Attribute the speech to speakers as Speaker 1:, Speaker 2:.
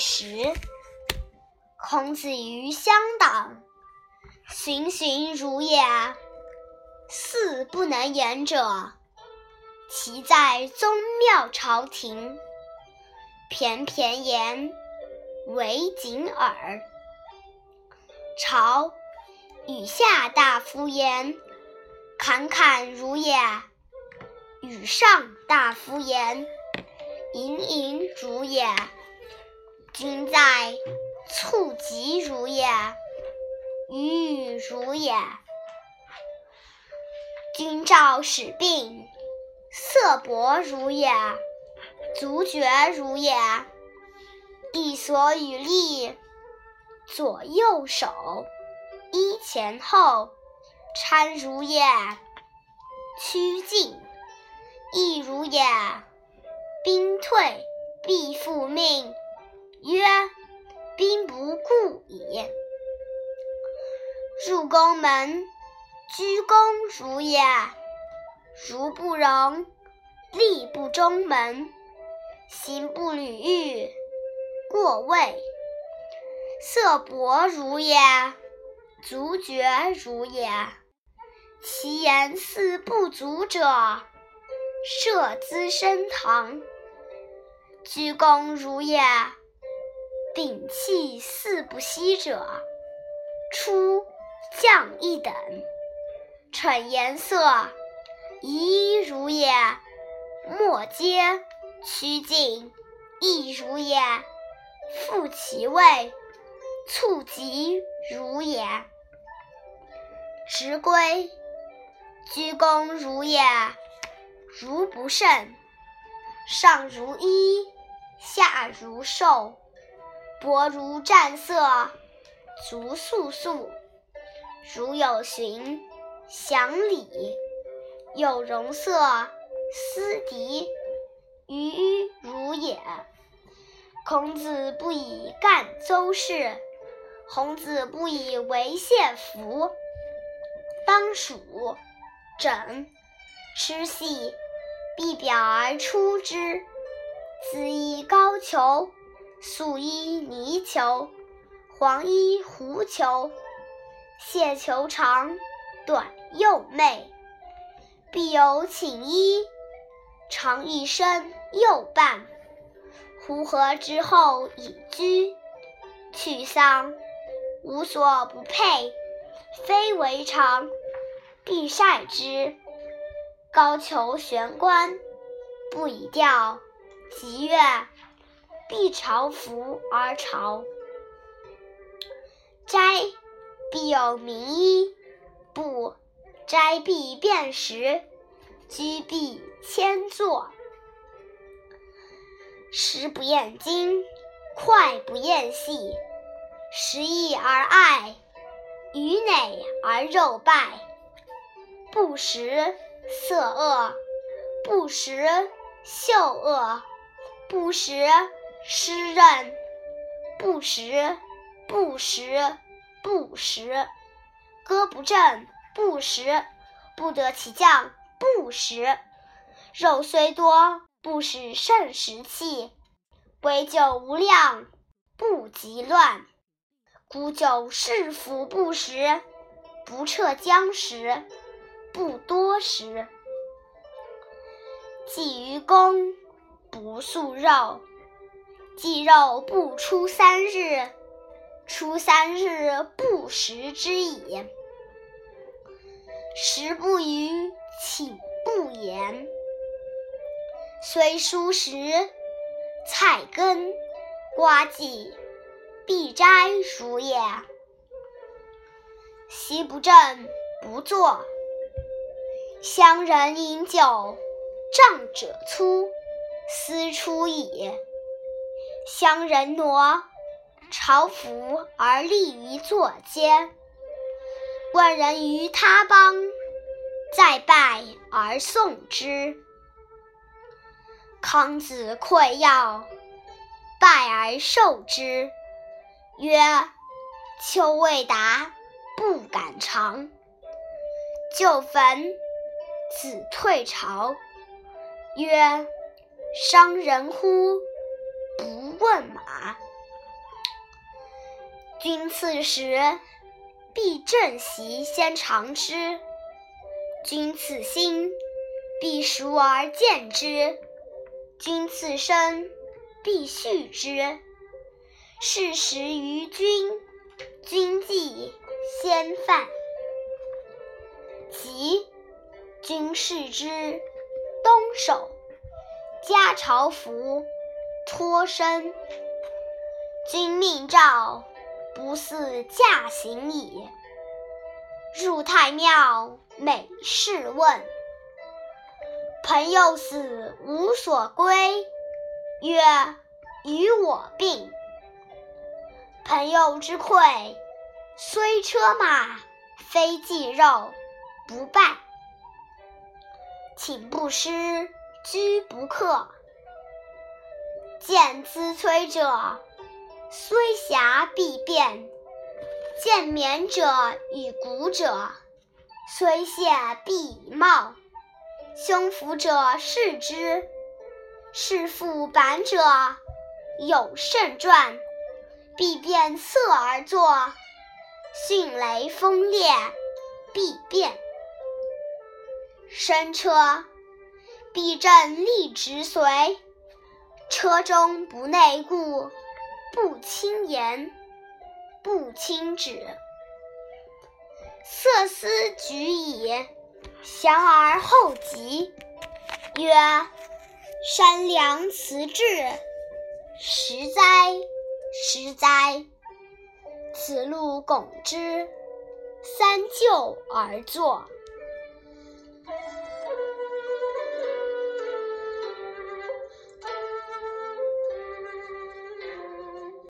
Speaker 1: 时，孔子于乡党，循循如也。四不能言者，其在宗庙朝廷，翩翩言，为谨耳。朝与下大夫言，侃侃如也；与上大夫言，盈盈如也。君在，促及如也；与与如也。君兆使病，色薄如也；足厥如也。一所与立，左右手，揖前后，搀如也；趋近，亦如也。兵退，必复命。矣。入宫门。居躬如也，如不容；立不中门，行不履阈，过位。色薄如也，足厥如也。其言似不足者，设资升堂。居躬如也，摒弃四不息者，出降一等。逞颜色，仪如也；莫嗟趋近，亦如也。复其位，促及如也。执归，居躬如也。如不胜，上如衣，下如兽，薄如战色，足簌簌。如有循。祥礼，有容色，思狄，于如也。孔子不以干邹氏，孔子不以为献服。当属枕，吃细，必表而出之。紫衣高裘，素衣泥裘，黄衣狐裘，蟹裘长。短又媚，必有寝衣，长一身又半。呼和之后以居，去丧，无所不佩，非为常，必晒之。高俅悬冠，不以吊；吉月，必朝服而朝。斋，必有名医。不斋必辨识，居必迁坐。食不厌精，脍不厌细。食易而爱，鱼馁而肉败。不食色恶，不食嗅恶，不食湿润，不食不食不食。歌不正，不食，不得其将，不食。肉虽多，不使肾食气。唯酒无量，不及乱。古酒适服不食，不彻将食，不多食。祭于公，不素肉。祭肉不出三日，出三日不食之矣。食不语，寝不言。虽蔬食，菜根，瓜蓟，必摘如也。席不正，不坐。乡人饮酒，胀者粗，斯出矣。乡人挪，朝服而立于坐间。问人于他邦，再拜而送之。康子馈要，拜而受之，曰：“秋未达，不敢尝。”就焚，子退朝，曰：“伤人乎！问马。”君次时，必正席先尝之；君次新，必熟而见之；君次生，必续之。是时于君，君既先犯。即君视之，东守，加朝服，脱身。君命诏，不似驾行矣。入太庙，每事问。朋友死无所归，曰：“与我病。”朋友之馈，虽车马，非祭肉，不拜。寝不施，居不克。见资摧者，虽瑕必变；见冕者与古者，虽谢必以貌。胸腹者视之，视腹板者有胜传。必变色而作，迅雷风烈，必变。升车，必正立直随。车中不内顾，不轻言，不轻止。色思举矣，降而后急，曰：山良辞志，实哉！实哉！此路拱之，三就而坐。